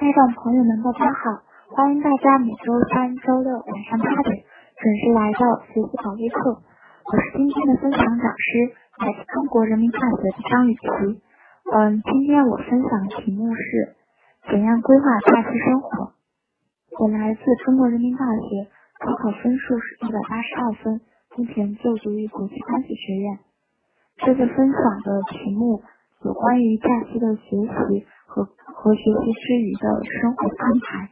听众朋友们，大家好！欢迎大家每周三、周六晚上八点准时来到学习宝贝课。我是今天的分享讲师，来自中国人民大学的张雨琪。嗯，今天我分享的题目是怎样规划假期生活。我来自中国人民大学，高考分数是一百八十二分，目前就读于国际关系学院。这次分享的题目有关于假期的学习和和学习之余的生活安排。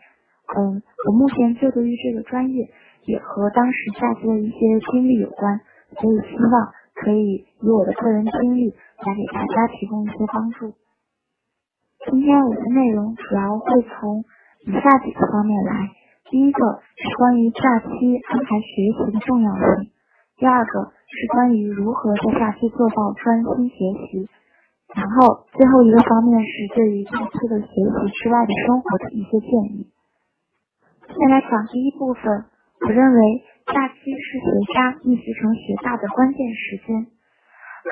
嗯，我目前就读于这个专业，也和当时假期的一些经历有关，所以希望可以以我的个人经历来给大家提供一些帮助。今天我的内容主要会从以下几个方面来：第一个是关于假期安排学习的重要性；第二个。是关于如何在假期做到专心学习，然后最后一个方面是对于假期的学习之外的生活的一些建议。先来讲第一部分，我认为假期是学渣逆袭成学霸的关键时间。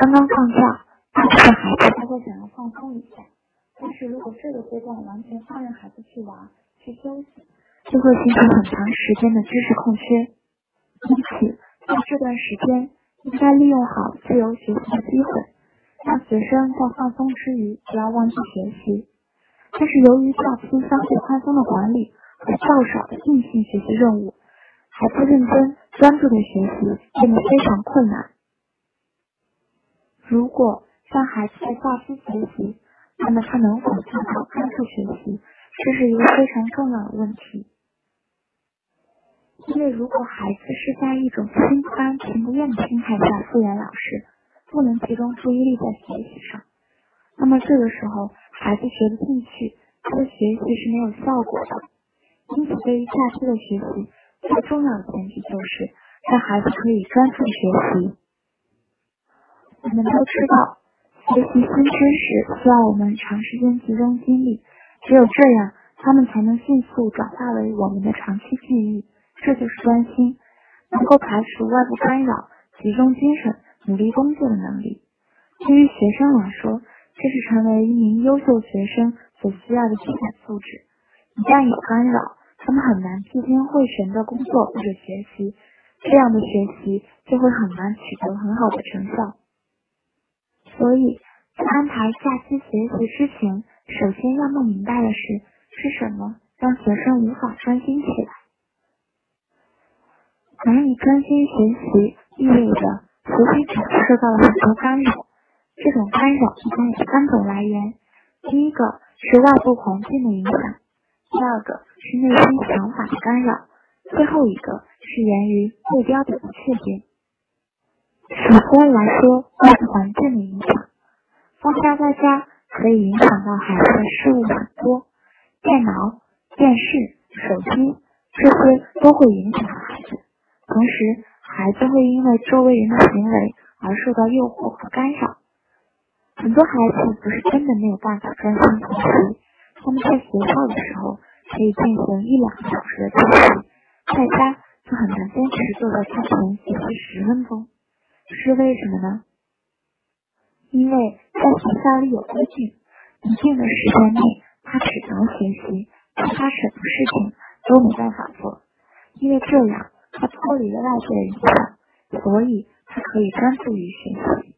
刚刚放假，大部分孩子都会想要放松一下，但是如果这个阶段完全放任孩子去玩、去休息，就会形成很长时间的知识空缺。因此，在这段时间。应该利用好自由学习的机会，让学生在放松之余不要忘记学习。但是由于假期相对宽松的管理和较少的硬性学习任务，孩子认真专注的学习变得非常困难。如果让孩子在假期学习，那么他能否做到专注学习，这是一个非常重要的问题。因为如果孩子是在一种心不甘情不愿的心态下敷衍老师，不能集中注意力在学习上，那么这个时候孩子学不进去，他的学习是没有效果的。因此，对于假期的学习，最重要的前提就是让孩子可以专注学习。我们都知道，学习新知识需要我们长时间集中精力，只有这样，他们才能迅速转化为我们的长期记忆。这就是专心，能够排除外部干扰，集中精神，努力工作的能力。对于学生来说，这是成为一名优秀学生所需要的基本素质。一旦有干扰，他们很难聚精会神的工作或者学习，这样的学习就会很难取得很好的成效。所以在安排假期学习之前，首先要弄明白的是，是什么让学生无法专心起来。难以专心学习，意味着学习者受到了很多干扰。这种干扰一般有三种来源：第一个是外部环境的影响；第二个是内心想法的干扰；最后一个是源于目标的不确定。首先来说外部环境的影响，放假在家可以影响到孩子的事物很多，电脑、电视、手机这些都会影响孩子。同时，孩子会因为周围人的行为而受到诱惑和干扰。很多孩子不是根本没有办法专心学习，他们在学校的时候可以进行一两个小时的学习，在家就很难坚持坐在课前学习十分钟。是为什么呢？因为在学校里有规定，一定的时间内他只能学习，其他什么事情都没办法做，因为这样。他脱离了外界的影响，所以他可以专注于学习。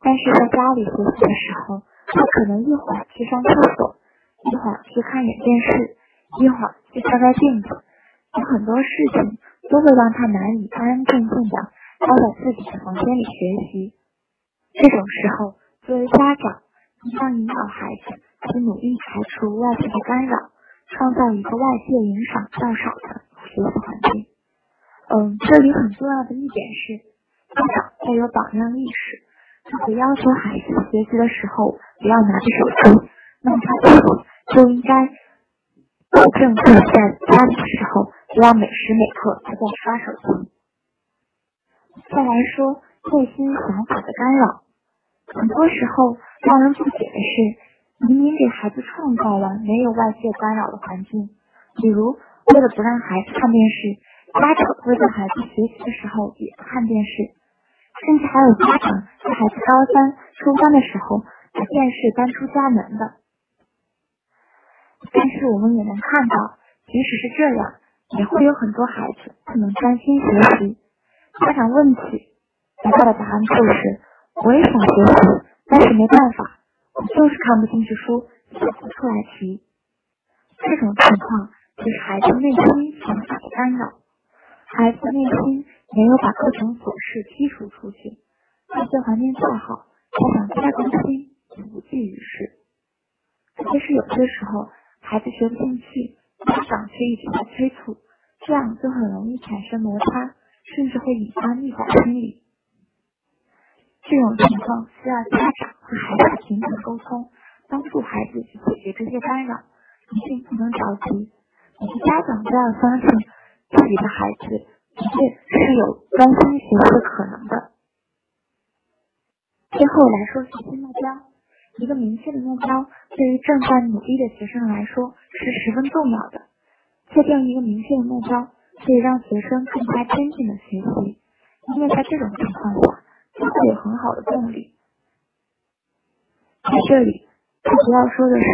但是在家里学习的时候，他可能一会儿去上厕所，一会儿去看眼电视，一会儿去照照镜子，有很多事情都会让他难以安安静静的待在自己的房间里学习。这种时候，作为家长，应当引导孩子去努力排除外界的干扰，创造一个外界影响较少的学习环境。嗯，这里很重要的一点是，家长要有榜样意识，会要求孩子学习的时候不要拿着手机，那么他就应该保证自己在家里的时候不要每时每刻都在刷手机。再来说内心想法的干扰，很多时候让人不解的是，明明给孩子创造了没有外界干扰的环境，比如为了不让孩子看电视。家长会在孩子学习的时候也看电视，甚至还有家长在孩子高三、初三的时候把电视搬出家门的。但是我们也能看到，即使是这样，也会有很多孩子不能专心学习。家长问起，得到的答案就是：“我也想学习，但是没办法，我就是看不进去书，写不出来题。”这种情况就是孩子内心想法的干扰，孩子内心没有把各种琐事剔除出去，外界环境再好，家长再关心也无济于事。特别是有些时候，孩子学不进去，家长却一直在催促，这样就很容易产生摩擦，甚至会引发逆反心理。这种情况需要家长和孩子平等沟通，帮助孩子去解决这些干扰。一定不能着急，每个家长都要相信自己的孩子的确是有专心学习的可能的。最后来说学习目标。一个明确的目标对于正在努力的学生来说是十分重要的。确定一个明确的目标，可以让学生更加坚定的学习，因为在这种情况下，就会有很好的动力。在这里，我主要说的是，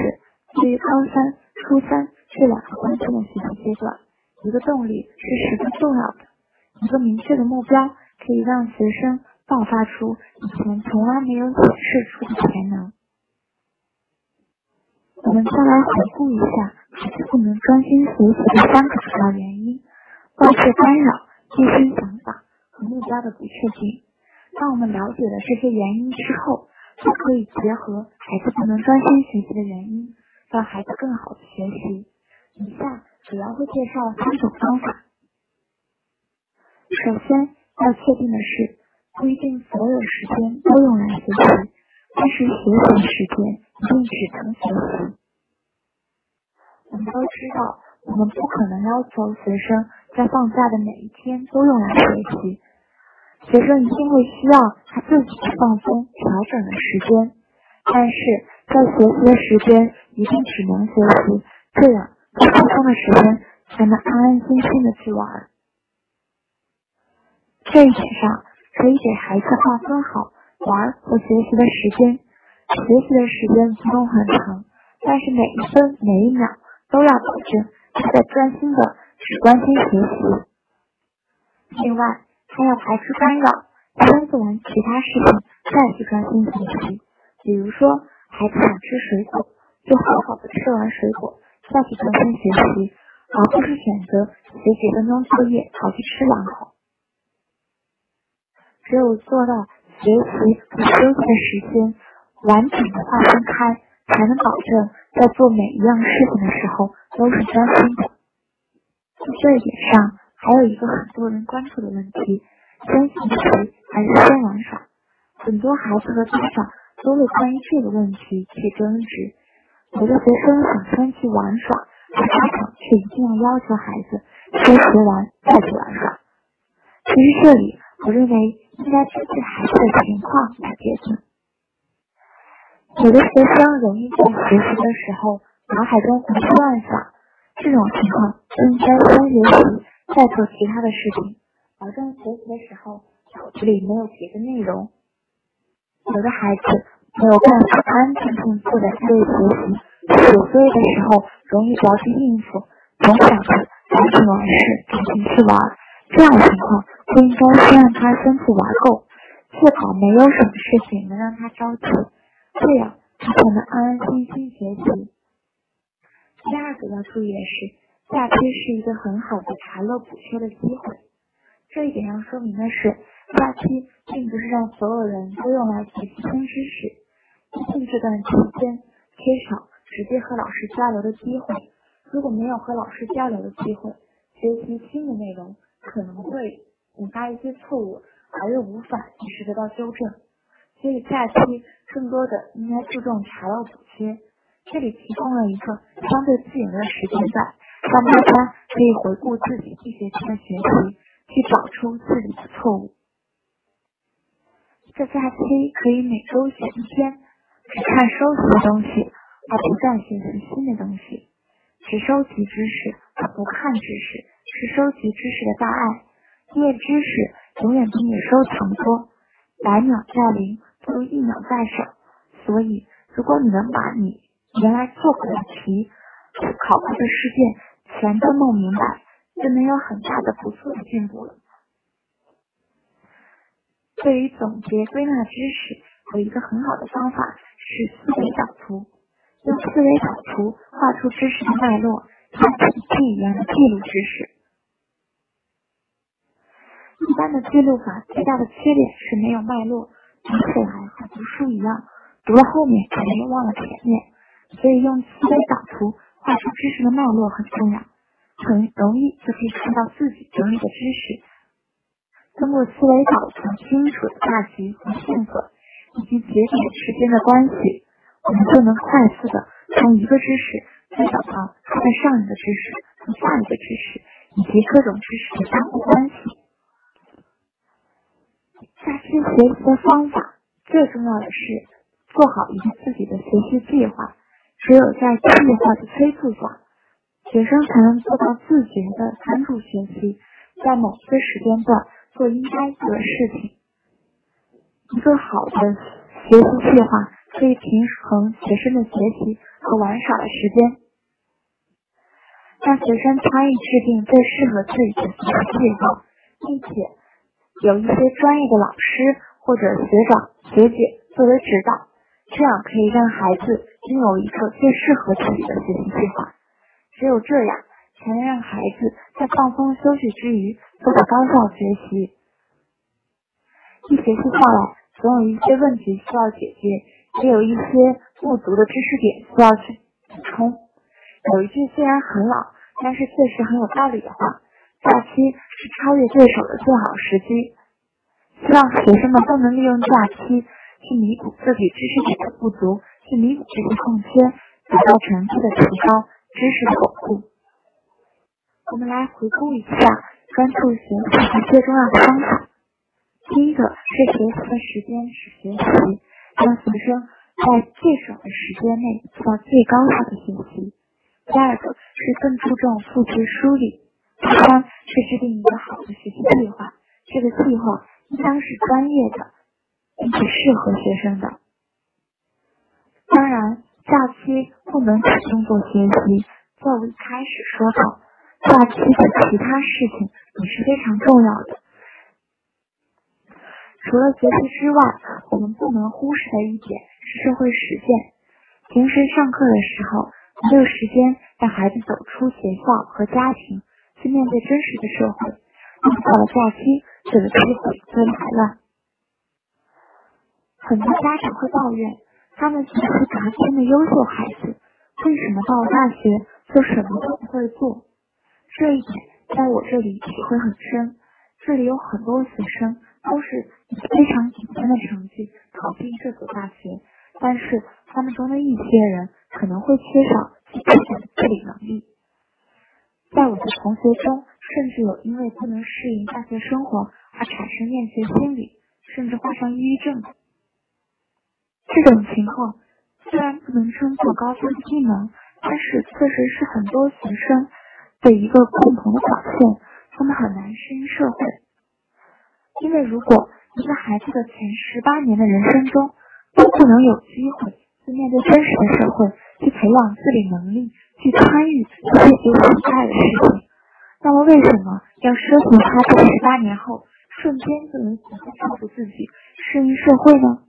对于高三、初三这两个关键的学习阶段，一个动力是十分重要的。一个明确的目标，可以让学生爆发出以前从来没有显示出的潜能。我们再来回顾一下孩子不能专心学习的三个主要原因：外界干扰、内心想法和目标的不确定。当我们了解了这些原因之后，就可以结合孩子不能专心学习的原因，让孩子更好的学习。以下主要会介绍三种方法。首先要确定的是，不一定所有时间都用来学习，但是学习时间。一定只能学习。我们都知道，我们不可能要求学生在放假的每一天都用来学习。学生一定会需要他自己去放松、调整的时间，但是在学习的时间一定只能学习，这样在放松的时间才能安安心心的去玩。这一点上，可以给孩子划分好玩和学习的时间。学习的时间不用很长，但是每一分每一秒都要保证他在专心的只关心学习。另外，还要排除干扰，先做完其他事情再去专心学习。比如说，孩子想吃水果，就好好的吃完水果再去专心学习，而不是选择写几分钟作业跑去吃两口。只有做到学习和休息的时间。完整的划分开，才能保证在做每一样事情的时候都是专心的。在这一点上，还有一个很多人关注的问题：先学习还是先玩耍？很多孩子和家长都会关于这个问题去争执。有的学生想先去玩耍，而家长却一定要要求孩子先学完再去玩耍。其实这里，我认为应该根据孩子的情况来决定。有的学生容易在学习的时候脑海中胡思乱想，这种情况应该先学习，再做其他的事情，保证学习的时候脑子里没有别的内容。有的孩子没有办法安安静静坐在这里学习，写作业的时候容易着急应付，总想着赶紧完事，赶紧去玩。这样的情况就应该先让他先去玩够，确保没有什么事情能让他着急。这样，他才能安安心心学习。第二个要注意的是，假期是一个很好的查漏补缺的机会。这一点要说明的是，假期并不是让所有人都用来学习新知识。毕竟这段期间缺少直接和老师交流的机会，如果没有和老师交流的机会，学习新的内容可能会引发一些错误，而又无法及时得到纠正。所以假期更多的应该注重查漏补缺，这里提供了一个相对自由的时间段，让大家可以回顾自己一学期的学习，去找出自己的错误。这假期可以每周选一天，只看收集的东西，他不再学习新的东西；只收集知识而不看知识，是收集知识的大爱。因为知识永远比你收藏多，百鸟在林。不如一秒在手，所以如果你能把你原来做过的题考过的试卷全都弄明白，就能有很大的不错的进步了。对于总结归纳知识，有一个很好的方法是思维导图。用思维导图画出知识的脉络，像笔记一样的记录知识。一般的记录法最大的缺点是没有脉络，读起来和读书一样，读了后面可能又忘了前面。所以用思维导图画出知识的脉络很重要，很容易就可以看到自己整理的知识。通过思维导图清楚的大局和线索，以及节点之间的关系。我们就能快速的从一个知识再找到它的上一个知识和下一个知识以及各种知识的相互关系。假期学习的方法最重要的是做好一个自己的学习计划。只有在计划的催促下，学生才能做到自觉的专注学习，在某些时间段做应该做的事情。一个好的学习计划。可以平衡学生的学习和玩耍的时间，让学生参与制定最适合自己的学习计划，并且有一些专业的老师或者学长学姐作为指导，这样可以让孩子拥有一个最适合自己的学习计划。只有这样，才能让孩子在放松休息之余做到高效学习。一学期下来，总有一些问题需要解决。还有一些不足的知识点需要去补充。有一句虽然很老，但是确实很有道理的话：假期是超越对手的最好时机。希望学生们都能利用假期去弥补自己知识点的不足，去弥补这些空缺，达到成绩的提高，知识的巩固。我们来回顾一下专注学习最重要的方法。第一个是学习的时间是学习。让学生在最少的时间内做到最高效的学习。第二个是更注重复习梳理。第三是制定一个好的学习计划，这个计划应当是专业的，并且适合学生的。当然，假期不能只用作学习。在我一开始说到，假期的其他事情也是非常重要的。除了学习之外，我们不能忽视的一点是社会实践。平时上课的时候，没有时间让孩子走出学校和家庭，去面对真实的社会。到了假期，这个机会就来了。很多家长会抱怨，他们学习拔尖的优秀孩子，为什么到了大学就什么都不会做？这一点在我这里体会很深。这里有很多学生。都是以非常顶尖的成绩考进这所大学，但是他们中的一些人可能会缺少基本的自理能力。在我的同学中，甚至有因为不能适应大学生活而产生厌学心理，甚至患上抑郁症。这种情况虽然不能称作高分技能，但是确实是很多学生的一个共同的表现。他们很难适应社会。因为如果一个孩子的前十八年的人生中都不能有机会去面对真实的社会，去培养自理能力，去参与一些学习以外的事情，那么为什么要奢求他在十八年后瞬间就能学会照顾自己、适应社会呢？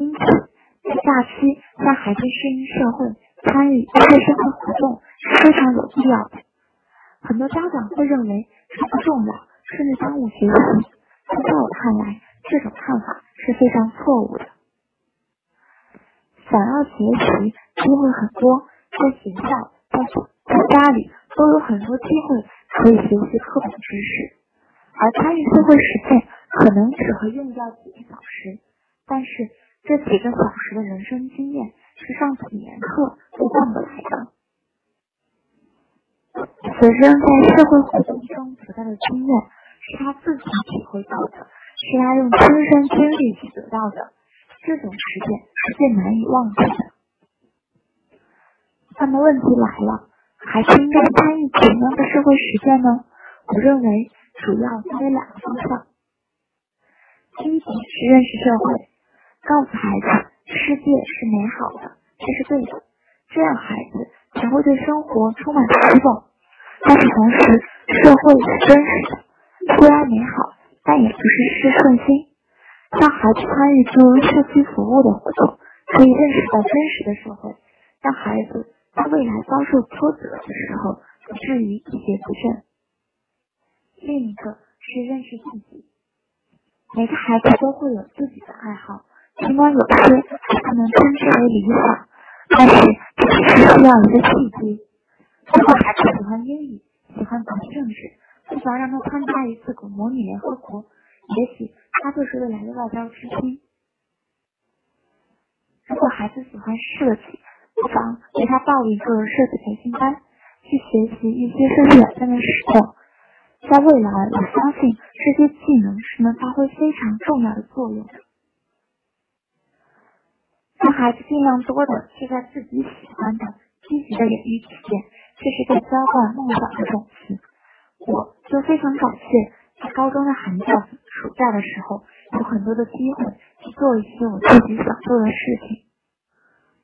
因此，在假期让孩子适应社会、参与一些社会活动是非常有必要的。很多家长会认为这不重要，甚至耽误学习。在我看来，这种看法是非常错误的。想要学习机会很多，在学校、在在家里都有很多机会可以学习课本知识，而参与社会实践可能只会用掉几个小时，但是这几个小时的人生经验是上几年课都换不来的。学生在社会活动中得到的经验。是他自己体会到的，是他用亲身经历得到的，这种实践是最难以忘记的。那么问题来了，孩子应该参与怎样的社会实践呢？我认为主要分为两个方向。第一点是认识社会，告诉孩子世界是美好的，这是对的，这样孩子才会对生活充满希望。但是同时，社会是真实的，虽然美好，但也不是事事顺心。让孩子参与诸如社区服务的活动，可以认识到真实的社会，让孩子在未来遭受挫折的时候，不至于一蹶不振。另一个是认识自己。每个孩子都会有自己的爱好，尽管有些不能称之为理想，但是这只是需要一个契机。如果孩子喜欢英语，不妨让他参加一次模拟联合国，也许他就是未来的外交之星。如果孩子喜欢设计，不妨给他报一个设计培训班，去学习一些设计软件的使用。在未来，我相信这些技能是能发挥非常重要的作用。让孩子尽量多的去在自己喜欢的、积极的领域体验，这是在浇灌梦想的种子。我就非常感谢在高中的寒假、暑假的时候，有很多的机会去做一些我自己想做的事情。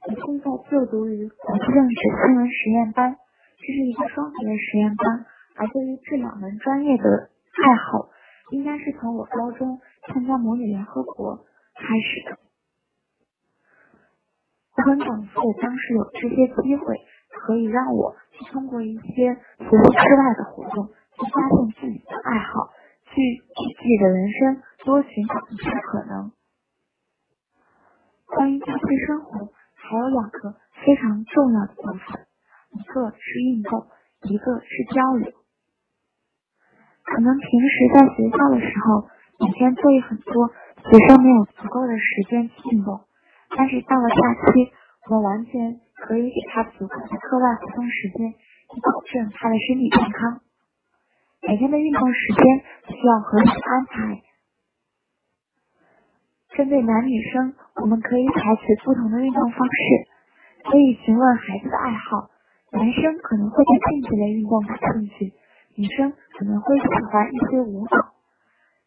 我现在就读于国际政治新闻实验班，这是一个双学的实验班。而对于这两门专业的爱好，应该是从我高中参加模拟联合国开始的。我很感谢当时有这些机会，可以让我去通过一些学习之外的活动，去发现自己的爱好，去自己的人生多寻找一些可能。关于假期生活，还有两个非常重要的部分，一个是运动，一个是交流。可能平时在学校的时候，每天作业很多，学生没有足够的时间去运动。但是到了假期，我们完全可以给他足够的课外活动时间，以保证他的身体健康。每天的运动时间需要合理安排。针对男女生，我们可以采取不同的运动方式，可以询问孩子的爱好。男生可能会对竞技类运动感兴趣。女生可能会喜欢一些舞蹈，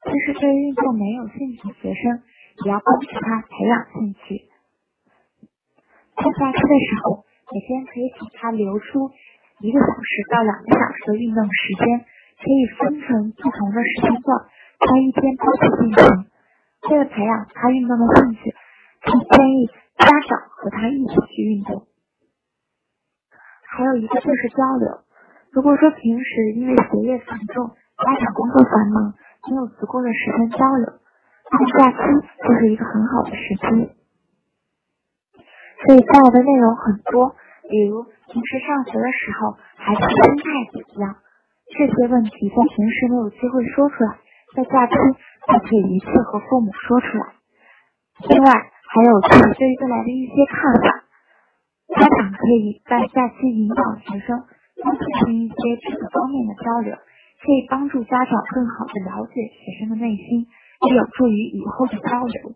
其实对运动没有兴趣的学生，也要帮助他培养兴趣。在假期的时候，每天可以给他留出一个小时到两个小时的运动时间，可以分成不同的时间段，在一天多次进行。为了培养他运动的兴趣，可以建议家长和他一起去运动。还有一个就是交流。如果说平时因为学业繁重，家长工作繁忙，没有足够的时间交流，那么假期就是一个很好的时机。所以教的内容很多，比如平时上学的时候孩子的心态怎么样，这些问题在平时没有机会说出来，在假期就可以一次和父母说出来。另外还有自己对未来的一些看法，家长可以在假期引导学生。多进行一些这个方面的交流，可以帮助家长更好的了解学生的内心，也有助于以后的交流。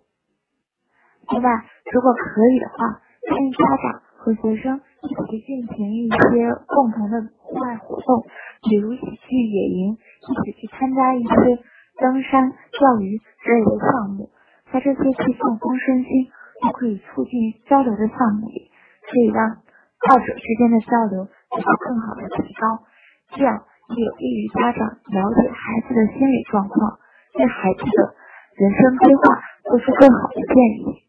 另外，如果可以的话，建议家长和学生一起进行一些共同的户外活动，比如一起去野营，一起去参加一些登山、钓鱼之类的项目。在这些既放松身心，又可以促进交流的项目里，可以让二者之间的交流。得到更好的提高，这样也有利于家长了解孩子的心理状况，对孩子的人生规划做出更好的建议。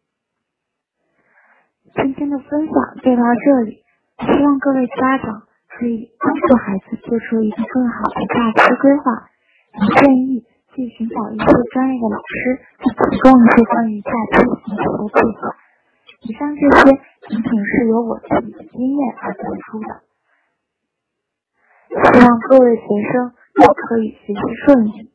的分享就到这里，希望各位家长可以帮助孩子做出一个更好的假期规划。也建议去寻找一些专业的老师，去提供一些关于假期行程的计划。以上这些仅仅是由我自己的经验而得出的。希望各位学生都可以学习顺利。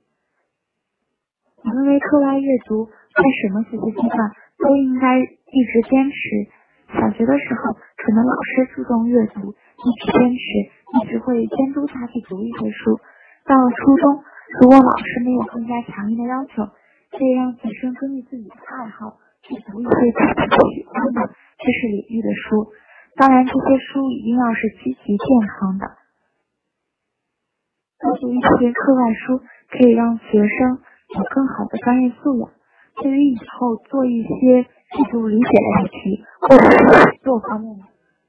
因为课外阅读在什么学习阶段都应该一直坚持。小学的时候，可能老师注重阅读，一直坚持，一直会监督他去读一些书。到了初中，如果老师没有更加强硬的要求，可以让学生根据自己的爱好去读一些自己喜欢的知识领域的书。当然，这些书一定要是积极健康的。多读一些课外书，可以让学生有更好的专业素养。对于以后做一些阅读理解的题，或者是写作方面的，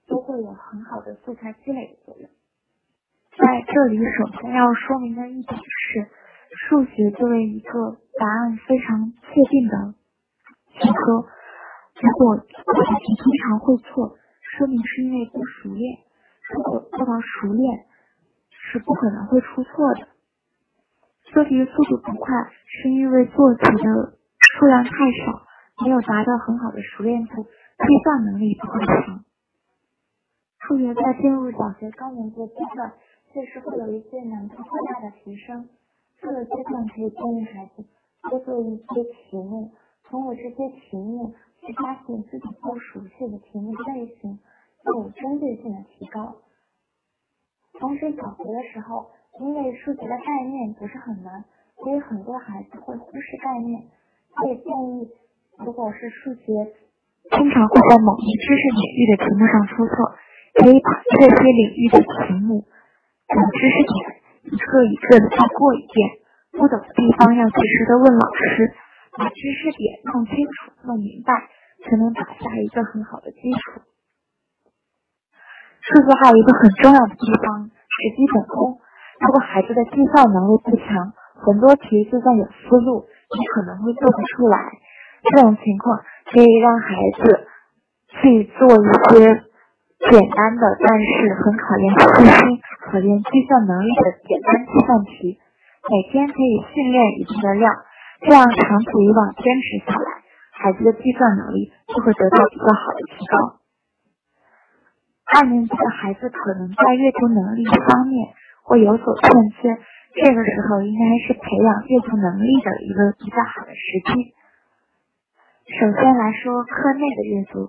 都会有很好的素材积累的作用。在这里，首先要说明的一点是，数学作为一个答案非常确定的学科，如果做题经常会错，说明是因为不熟练；如果做到熟练，是不可能会出错的。做题速度不快，是因为做题的数量太少，没有达到很好的熟练度，计算能力不够强。数学在进入小学高年级阶段，确实会有一些难度较大的提升。这个阶段可以建议孩子多做一些题目，通过这些题目去发现自己不熟悉的题目类型，有针对性的提高。同时，小学的时候。因为数学的概念不是很难，所以很多孩子会忽视概念。所以建议，如果是数学经常会在某一知识领域的题目上出错，可以把这些领域的题目等知识点一个一个的再过一遍。不懂的地方要及时的问老师，把知识点弄清楚、弄明白，才能打下一个很好的基础。数学还有一个很重要的地方是基本功。如果孩子的计算能力不强，很多题就算有思路，可能会做不出来。这种情况可以让孩子去做一些简单的，但是很考验细心、考验计算能力的简单计算题。每天可以训练一定的量，这样长此以往坚持下来，孩子的计算能力就会得到比较好的提高。二年级的孩子可能在阅读能力方面。会有所欠缺，这个时候应该是培养阅读能力的一个比较好的时机。首先来说课内的阅读，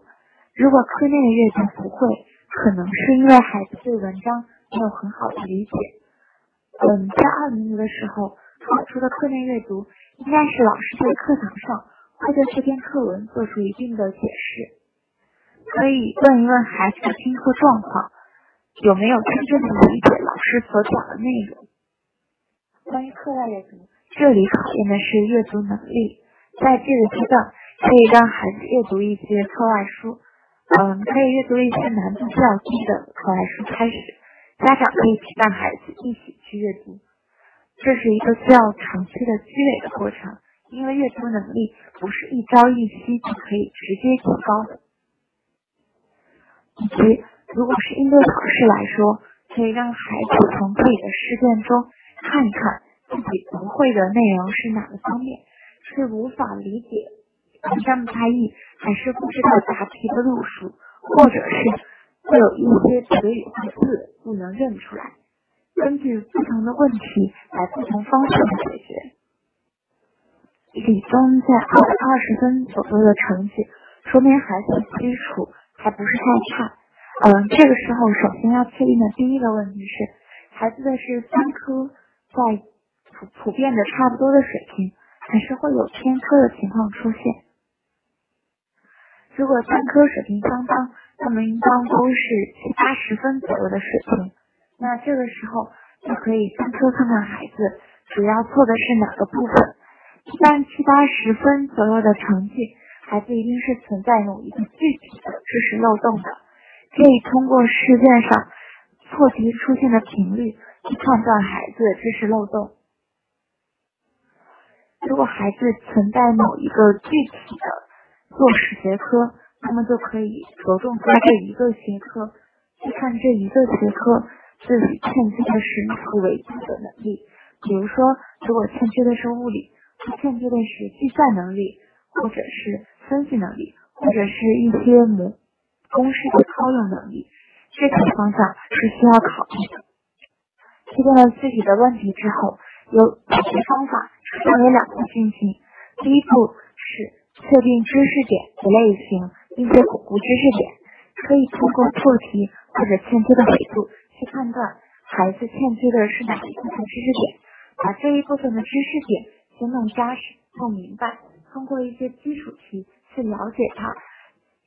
如果课内的阅读不会，可能是因为孩子对文章没有很好的理解。嗯，在二年级的时候，考出的课内阅读应该是老师在课堂上会对这篇课文做出一定的解释，可以问一问孩子的听课状况。有没有真正的理解老师所讲的内容？关于课外阅读，这里考验的是阅读能力。在这个阶段，可以让孩子阅读一些课外书，嗯，可以阅读一些难度较低的课外书开始。家长可以陪伴孩子一起去阅读，这是一个需要长期的积累的过程，因为阅读能力不是一朝一夕就可以直接提高的，以及。如果是应对考试来说，可以让孩子从自己的试卷中看一看自己不会的内容是哪个方面，是无法理解文章的差异，还是不知道答题的路数，或者是会有一些词语或字不能认出来。根据不同的问题来不同方向的解决。理综在二百二十分左右的成绩，说明孩子的基础还不是太差。嗯，这个时候首先要确定的第一个问题是，孩子的是三科在普普遍的差不多的水平，还是会有偏科的情况出现？如果三科水平相当，那么应当都是七八十分左右的水平。那这个时候就可以单科看看孩子主要错的是哪个部分。一般七八十分左右的成绩，孩子一定是存在某一个具体的知识漏洞的。可以通过试卷上错题出现的频率去判断孩子知识漏洞。如果孩子存在某一个具体的做史学科，那么就可以着重在这一个学科去看这一个学科自己欠缺的是哪个维度的能力。比如说，如果欠缺的是物理，欠缺的是计算能力，或者是分析能力，或者是一些模。公式的操用能力，这个方向是需要考虑的。确定了自己的问题之后，有解决方法分为两步进行。第一步是确定知识点的类型，并且巩固知识点，可以通过错题或者欠缺的维度去判断孩子欠缺的是哪一部分知识点，把这一部分的知识点先弄扎实、弄明白，通过一些基础题去了解它。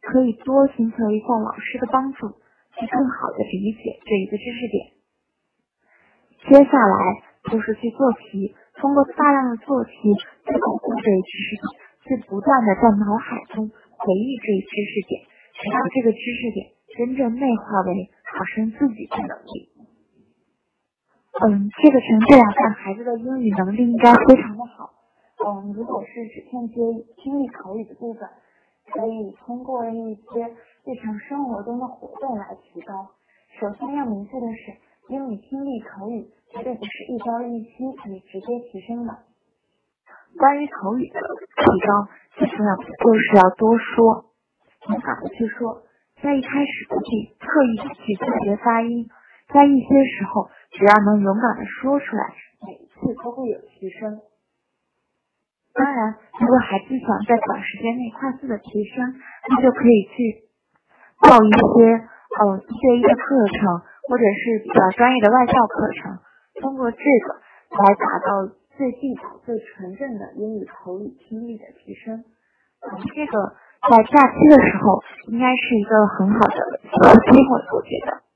可以多寻求一下老师的帮助，去更好的理解这一个知识点。接下来就是去做题，通过大量的做题去巩固这一知识点，去不断的在脑海中回忆这一知识点，直到这个知识点真正内化为考生自己的能力。嗯，这个成绩来看，孩子的英语能力应该非常的好。嗯，如果是只欠缺听力口语的部分，可以通过一些日常生活中的活动来提高。首先要明确的是，英语听力口语绝对不是一朝一夕可以直接提升的。关于口语的提高，最重要的就是要多说，勇敢的去说，在一开始不必刻意的去纠结发音，在一些时候，只要能勇敢的说出来，每一次都会有提升。当然，如果孩子想在短时间内快速的提升，那就可以去报一些呃一对一的课程，或者是比较专业的外教课程，通过这个来达到最地道、最纯正的英语口语听力的提升。这个在假期的时候应该是一个很好的机会，我觉得。